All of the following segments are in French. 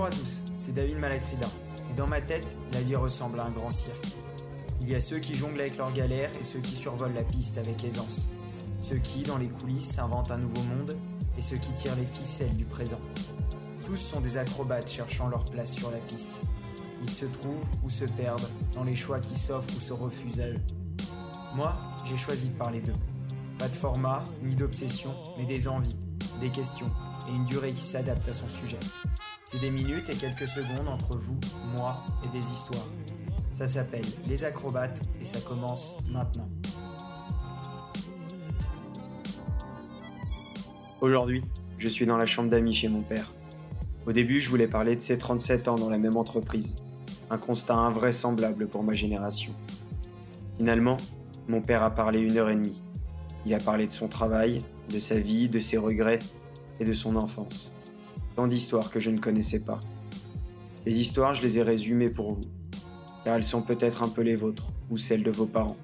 Bonjour à tous, c'est David Malacrida. Et dans ma tête, la vie ressemble à un grand cirque. Il y a ceux qui jonglent avec leurs galères et ceux qui survolent la piste avec aisance. Ceux qui, dans les coulisses, inventent un nouveau monde et ceux qui tirent les ficelles du présent. Tous sont des acrobates cherchant leur place sur la piste. Ils se trouvent ou se perdent dans les choix qui s'offrent ou se refusent à eux. Moi, j'ai choisi de parler d'eux. Pas de format, ni d'obsession, mais des envies, des questions et une durée qui s'adapte à son sujet. C'est des minutes et quelques secondes entre vous, moi et des histoires. Ça s'appelle Les Acrobates et ça commence maintenant. Aujourd'hui, je suis dans la chambre d'amis chez mon père. Au début, je voulais parler de ses 37 ans dans la même entreprise. Un constat invraisemblable pour ma génération. Finalement, mon père a parlé une heure et demie. Il a parlé de son travail, de sa vie, de ses regrets et de son enfance. Tant d'histoires que je ne connaissais pas. Ces histoires, je les ai résumées pour vous, car elles sont peut-être un peu les vôtres ou celles de vos parents.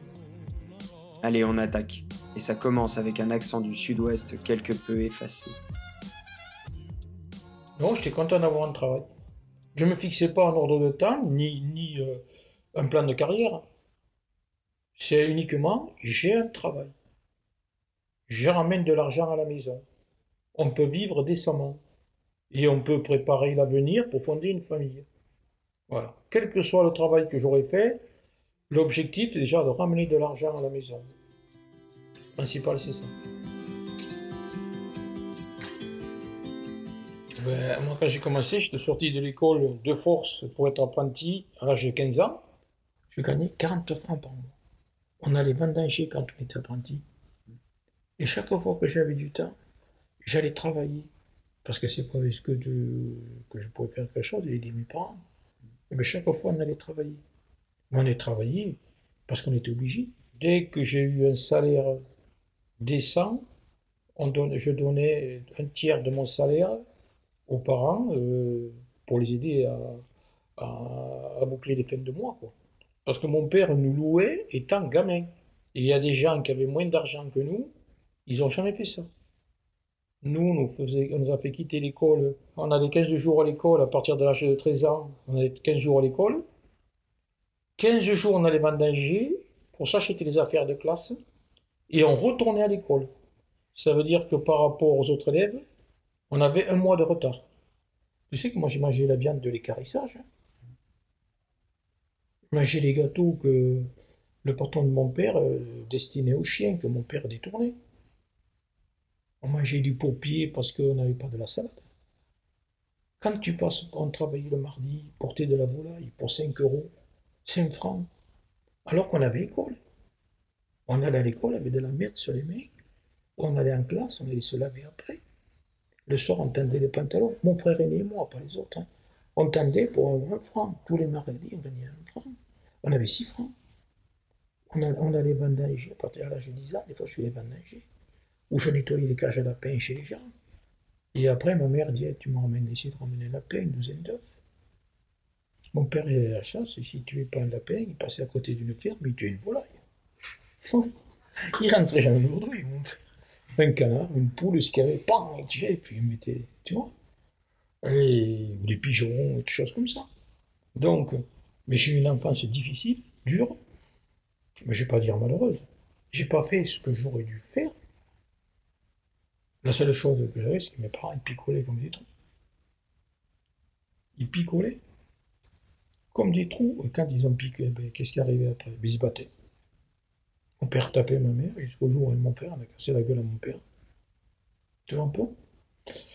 Allez, on attaque, et ça commence avec un accent du sud-ouest quelque peu effacé. Non, j'étais content d'avoir un travail. Je ne me fixais pas un ordre de temps, ni, ni euh, un plan de carrière. C'est uniquement, j'ai un travail. Je ramène de l'argent à la maison. On peut vivre décemment. Et on peut préparer l'avenir pour fonder une famille. Voilà. Quel que soit le travail que j'aurais fait, l'objectif c'est déjà de ramener de l'argent à la maison. Principal, c'est ça. Ben, moi, quand j'ai commencé, j'étais sorti de l'école de force pour être apprenti à l'âge de 15 ans. Je gagnais 40 francs par mois. On allait vendanger quand on était apprenti. Et chaque fois que j'avais du temps, j'allais travailler. Parce que c'est pas que, que je pouvais faire quelque chose et aider mes parents. Bien chaque fois, on allait travailler. Mais on allait travailler parce qu'on était obligé. Dès que j'ai eu un salaire décent, je donnais un tiers de mon salaire aux parents euh, pour les aider à, boucler les fins de mois. Parce que mon père nous louait étant gamin. Et il y a des gens qui avaient moins d'argent que nous, ils n'ont jamais fait ça. Nous, on nous, a fait quitter l'école. On allait 15 jours à l'école à partir de l'âge de 13 ans. On allait 15 jours à l'école. 15 jours, on allait vendanger pour s'acheter les affaires de classe. Et on retournait à l'école. Ça veut dire que par rapport aux autres élèves, on avait un mois de retard. Tu sais que moi j'ai mangé la viande de l'écarissage. J'ai mangé les gâteaux que le patron de mon père euh, destinait aux chiens, que mon père détournait. On mangeait du paupier parce qu'on n'avait pas de la salade. Quand tu passes, on travaillait le mardi, porter de la volaille pour 5 euros, 5 francs, alors qu'on avait école. On allait à l'école avec de la merde sur les mains. On allait en classe, on allait se laver après. Le soir, on tendait les pantalons. Mon frère aîné et moi, pas les autres. Hein. On tendait pour un franc. Tous les mardis, on gagnait un franc. On avait 6 francs. On, allait vendanger. À partir de l'âge de 10 ans, des fois, je suis vendanger où je nettoyais les cages à lapins chez les gens. Et après, ma mère dit, tu m'as essayé de ramener un lapin, une douzaine d'œufs. Mon père il à la chasse, et s'il ne tuait pas un lapin, il passait à côté d'une ferme, il tuait une volaille. il rentrait jamais aujourd'hui. Un canard, une poule, ce qu'il y avait, pam, il tirait, puis il mettait, tu vois. Ou des pigeons, des choses comme ça. Donc, mais j'ai eu une enfance difficile, dure, mais je ne vais pas dire malheureuse. J'ai pas fait ce que j'aurais dû faire la seule chose que j'avais, c'est que mes parents ils picolaient comme des trous. Ils picolaient comme des trous. Et quand ils ont piqué, ben, qu'est-ce qui arrivait après? Ben, Ils se battaient. Mon père tapait ma mère jusqu'au jour où mon frère a cassé la gueule à mon père. Tu vois un peu?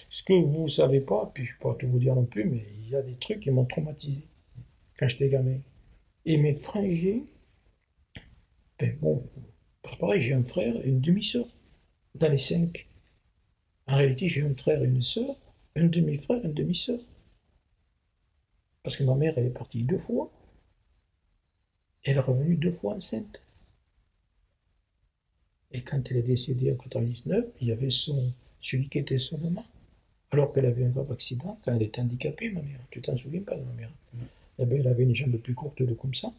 Ce que vous ne savez pas, puis je ne peux pas tout vous dire non plus, mais il y a des trucs qui m'ont traumatisé quand j'étais gamin. Et mes frangins, ben bon, pareil, j'ai un frère et une demi-sœur dans les cinq. En réalité, j'ai un frère et une sœur, un demi-frère et une demi-sœur. Parce que ma mère, elle est partie deux fois. Elle est revenue deux fois enceinte. Et quand elle est décédée en 1999, il y avait son, celui qui était son maman. Alors qu'elle avait un grave accident, quand elle était handicapée, ma mère. Tu t'en souviens pas de ma mère? Eh bien, Elle avait une jambe plus courte de comme ça,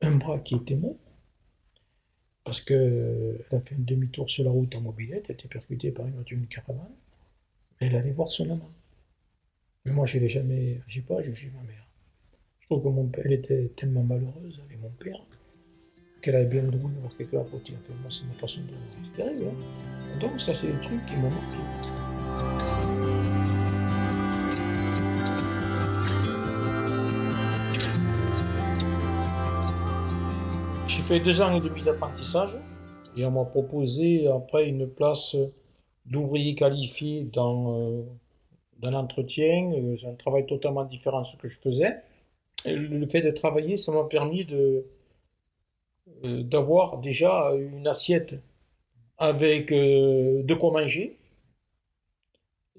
un bras qui était mort, parce qu'elle a fait un demi-tour sur la route en mobilette, elle a été percutée par une voiture, une caravane, elle allait voir son amant. Mais moi, je l'ai jamais, j'ai pas jugé ma mère. Je trouve que mon père, elle était tellement malheureuse avec mon père qu'elle avait bien le droit d'avoir quelqu'un à côté. Enfin, moi, c'est ma façon de voir. C'est terrible. Hein Donc, ça, c'est des trucs qui m'ont marqué. Fait deux ans et demi d'apprentissage et on m'a proposé après une place d'ouvrier qualifié dans, euh, dans l'entretien. Euh, c'est un travail totalement différent de ce que je faisais. Le fait de travailler, ça m'a permis de, euh, d'avoir déjà une assiette avec de quoi manger.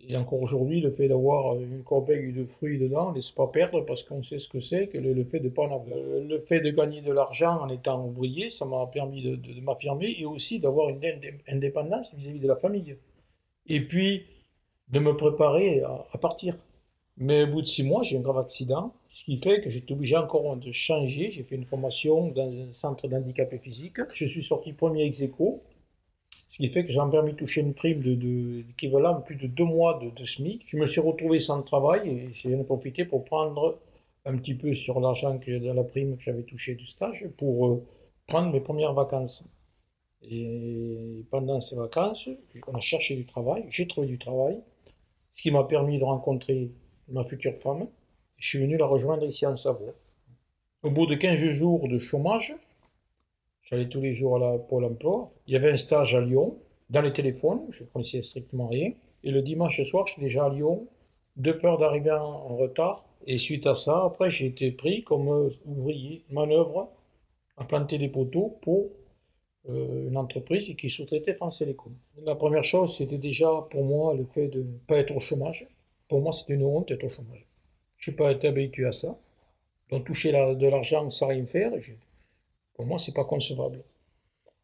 Et encore aujourd'hui, le fait d'avoir une corbeille de fruits dedans, ne laisse pas perdre parce qu'on sait ce que c'est que le, fait de pas en avoir. Le fait de gagner de l'argent en étant ouvrier, ça m'a permis de, m'affirmer et aussi d'avoir une indépendance vis-à-vis de la famille. Et puis, de me préparer à, partir. Mais au bout de six mois, j'ai un grave accident, ce qui fait que j'étais obligé encore de changer. J'ai fait une formation dans un centre d'handicap physique. Je suis sorti premier ex aequo, ce qui fait que j'ai permis de toucher une prime de, de, plus de deux mois de, de, SMIC. Je me suis retrouvé sans travail et j'ai profité pour prendre un petit peu sur l'argent que de la prime que j'avais touché du stage pour euh, prendre mes premières vacances. Et pendant ces vacances, on a cherché du travail, j'ai trouvé du travail, ce qui m'a permis de rencontrer ma future femme. Je suis venu la rejoindre ici en Savoie. Au bout de 15 jours de chômage, j'allais tous les jours à la Pôle emploi. Il y avait un stage à Lyon, dans les téléphones, je ne connaissais strictement rien. Et le dimanche soir, j'étais déjà à Lyon, de peur d'arriver en retard. Et suite à ça, après, j'ai été pris comme ouvrier, manœuvre, à planter des poteaux pour euh, une entreprise qui sous-traitait France Télécom. La première chose, c'était déjà pour moi le fait de ne pas être au chômage. Pour moi, c'était une honte d'être au chômage. Je n'ai pas habitué à ça. Donc toucher de l'argent sans rien faire, pour moi, c'est pas concevable.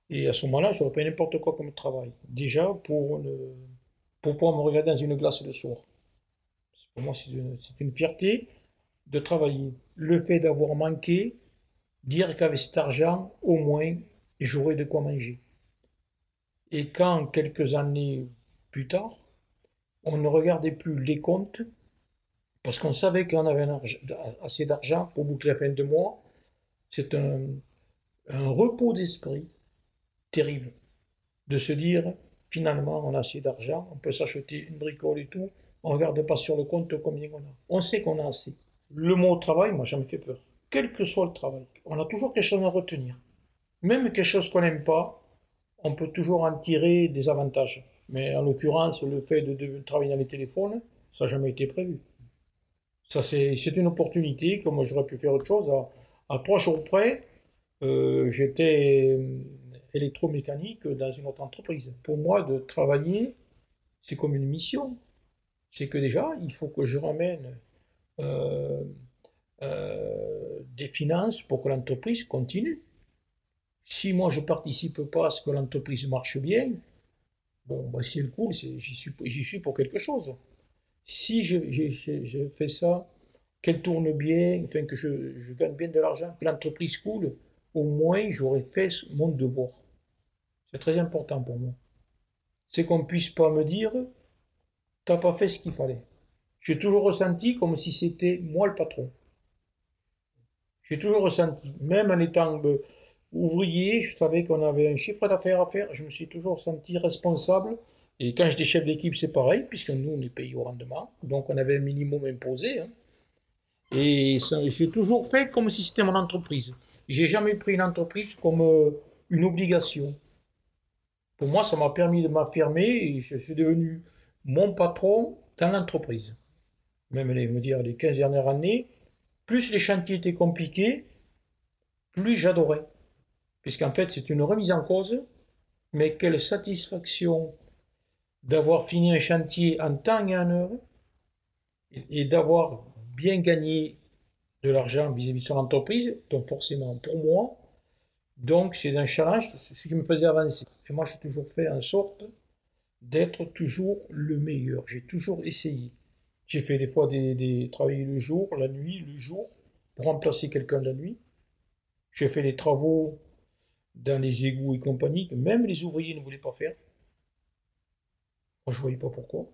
Et à ce moment-là, j'aurais pas n'importe quoi comme travail. Déjà, pour, pour pouvoir me regarder dans une glace le soir. Pour moi, c'est une, une, fierté de travailler. Le fait d'avoir manqué, dire qu'avec cet argent, au moins, j'aurais de quoi manger. Et quand, quelques années plus tard, on ne regardait plus les comptes, parce qu'on savait qu'on avait assez d'argent pour boucler la fin de mois, c'est un, un repos d'esprit terrible de se dire finalement on a assez d'argent, on peut s'acheter une bricole et tout, on ne regarde pas sur le compte combien on a. On sait qu'on a assez. Le mot travail, moi, ça me fait peur. Quel que soit le travail, on a toujours quelque chose à retenir. Même quelque chose qu'on n'aime pas, on peut toujours en tirer des avantages. Mais en l'occurrence, le fait de, travailler dans les téléphones, ça n'a jamais été prévu. Ça, c'est une opportunité, comme j'aurais pu faire autre chose. À, trois jours près, euh, j'étais électromécanique dans une autre entreprise. Pour moi, de travailler, c'est comme une mission. C'est que déjà, il faut que je ramène euh, euh, des finances pour que l'entreprise continue. Si moi je participe pas à ce que l'entreprise marche bien, bon, bah, si elle coule, j'y suis, pour quelque chose. Si je, fais ça, qu'elle tourne bien, enfin que je gagne bien de l'argent, que l'entreprise coule, au moins j'aurais fait mon devoir. C'est très important pour moi. C'est qu'on ne puisse pas me dire, t'as pas fait ce qu'il fallait. J'ai toujours ressenti comme si c'était moi le patron. J'ai toujours ressenti, même en étant euh, ouvrier, je savais qu'on avait un chiffre d'affaires à faire, je me suis toujours senti responsable. Et quand j'étais chef d'équipe, c'est pareil, puisque nous, on est payé au rendement, donc on avait un minimum imposé. Hein. Et j'ai toujours fait comme si c'était mon entreprise. J'ai jamais pris une entreprise comme euh, une obligation. Pour moi, ça m'a permis de m'affirmer et je suis devenu mon patron dans l'entreprise. Même les, dire, les 15 dernières années, plus les chantiers étaient compliqués, plus j'adorais puisqu'en fait c'est une remise en cause, mais quelle satisfaction d'avoir fini un chantier en temps et en heure, et, d'avoir bien gagné de l'argent vis-à-vis de son entreprise, donc forcément pour moi, donc c'est un challenge, c'est ce qui me faisait avancer. Et moi j'ai toujours fait en sorte d'être toujours le meilleur, j'ai toujours essayé. J'ai fait des fois des, travailler le jour, la nuit, le jour, pour remplacer quelqu'un la nuit. J'ai fait des travaux dans les égouts et compagnie que même les ouvriers ne voulaient pas faire. Moi, je ne voyais pas pourquoi.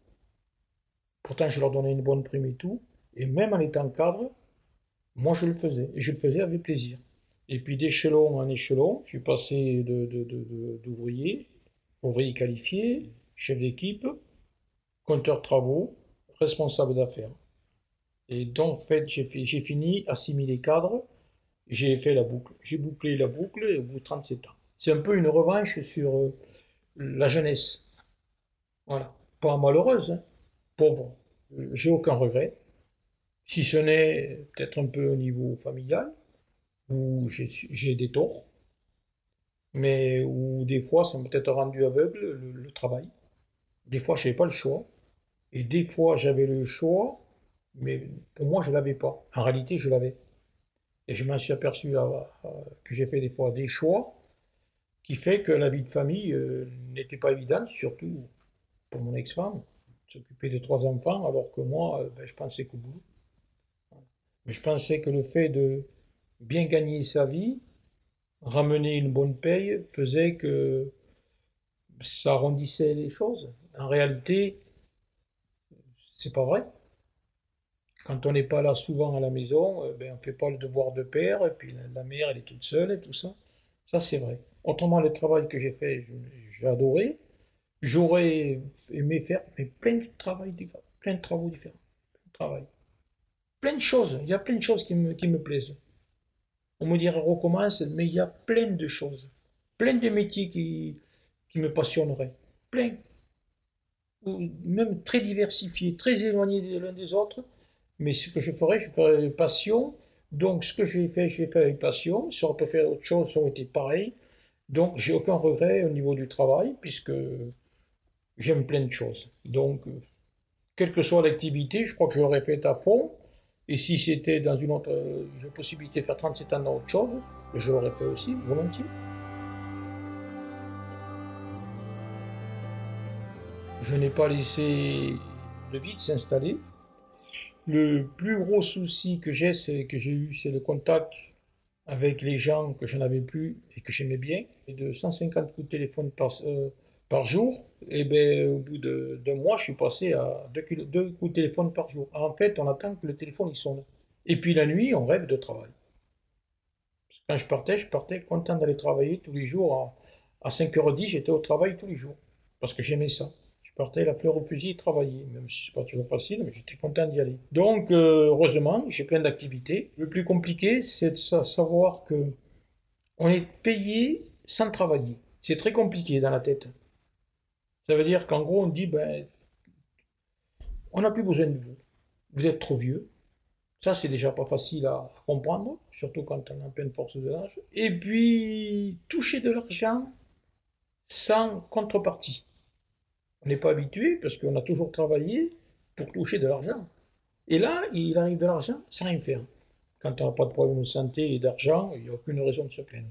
Pourtant, je leur donnais une bonne prime et tout. Et même en étant cadre, moi, je le faisais. Et je le faisais avec plaisir. Et puis d'échelon en échelon, je suis passé d'ouvrier, de, ouvrier qualifié, chef d'équipe, compteur travaux, responsable d'affaires. Et donc, en fait, j'ai fini assimiler cadre, j'ai fait la boucle. J'ai bouclé la boucle au bout de 37 ans. C'est un peu une revanche sur euh, la jeunesse. Voilà. Pas malheureuse, hein. pauvre. J'ai aucun regret. Si ce n'est peut-être un peu au niveau familial, où j'ai des torts, mais où des fois ça m'a peut-être rendu aveugle le, travail. Des fois, je n'avais pas le choix. Et des fois, j'avais le choix, mais pour moi, je ne l'avais pas. En réalité, je l'avais. Et je m'en suis aperçu que j'ai fait des fois des choix qui fait que la vie de famille euh, n'était pas évidente, surtout pour mon ex-femme, s'occuper de trois enfants, alors que moi, euh, ben, je pensais qu'au bout. Je pensais que le fait de bien gagner sa vie, ramener une bonne paye, faisait que ça arrondissait les choses. En réalité, c'est pas vrai. Quand on n'est pas là souvent à la maison, euh, ben, on ne fait pas le devoir de père, et puis la mère, elle est toute seule et tout ça. Ça, c'est vrai. Autrement, le travail que j'ai fait, j'ai adoré. J'aurais aimé faire mais plein de travail plein de travaux différents, plein de travail. Plein de choses, il y a plein de choses qui me, qui me plaisent. On me dirait recommence, mais il y a plein de choses, plein de métiers qui, qui me passionneraient, plein. Ou même très diversifiés, très éloignés les uns des autres, mais ce que je ferais, je ferais passion. Donc ce que j'ai fait, j'ai fait avec passion. Si on peut faire autre chose, ça aurait été pareil. Donc j'ai aucun regret au niveau du travail, puisque j'aime plein de choses. Donc, quelle que soit l'activité, je crois que je l'aurais fait à fond. Et si c'était dans une autre euh, possibilité de faire 37 ans dans autre chose, je l'aurais fait aussi, volontiers. Je n'ai pas laissé le vide s'installer. Le plus gros souci que j'ai, c'est que j'ai eu, c'est le contact avec les gens que je n'avais plus et que j'aimais bien. Et de 150 coups de téléphone par, euh, par jour, et eh ben, au bout d'un mois, je suis passé à deux, coups de téléphone par jour. En fait, on attend que le téléphone sonne. Et puis la nuit, on rêve de travail. Quand je partais, je partais content d'aller travailler tous les jours. À, 5h10, j'étais au travail tous les jours. Parce que j'aimais ça. Je partais la fleur au fusil et travailler. Même si c'est pas toujours facile, mais j'étais content d'y aller. Donc, euh, heureusement, j'ai plein d'activités. Le plus compliqué, c'est de savoir que on est payé sans travailler. C'est très compliqué dans la tête. Ça veut dire qu'en gros, on dit, ben, on n'a plus besoin de vous. Vous êtes trop vieux. Ça, c'est déjà pas facile à comprendre, surtout quand on a pleine force de l'âge. Et puis, toucher de l'argent sans contrepartie. On n'est pas habitué parce qu'on a toujours travaillé pour toucher de l'argent. Et là, il arrive de l'argent sans rien faire. Quand on n'a pas de problème de santé et d'argent, il n'y a aucune raison de se plaindre.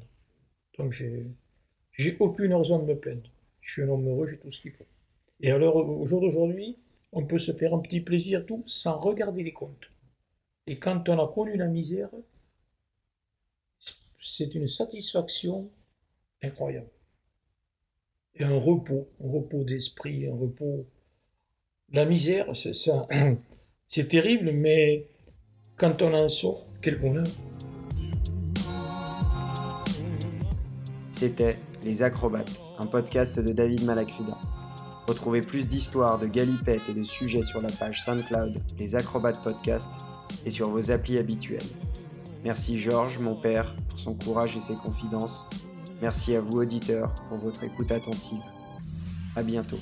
Donc, j'ai aucune raison de me plaindre je suis un homme heureux, j'ai tout ce qu'il faut. Et alors, au jour d'aujourd'hui, on peut se faire un petit plaisir, tout, sans regarder les comptes. Et quand on a connu la misère, c'est une satisfaction incroyable. Et un repos, un repos d'esprit, un repos. La misère, c'est terrible, mais quand on en sort, quel bonheur. C'était Les Acrobates un podcast de David Malacrida. Retrouvez plus d'histoires, de galipettes et de sujets sur la page SoundCloud Les Acrobates Podcast et sur vos applis habituels. Merci Georges, mon père, pour son courage et ses confidences. Merci à vous auditeurs pour votre écoute attentive. À bientôt.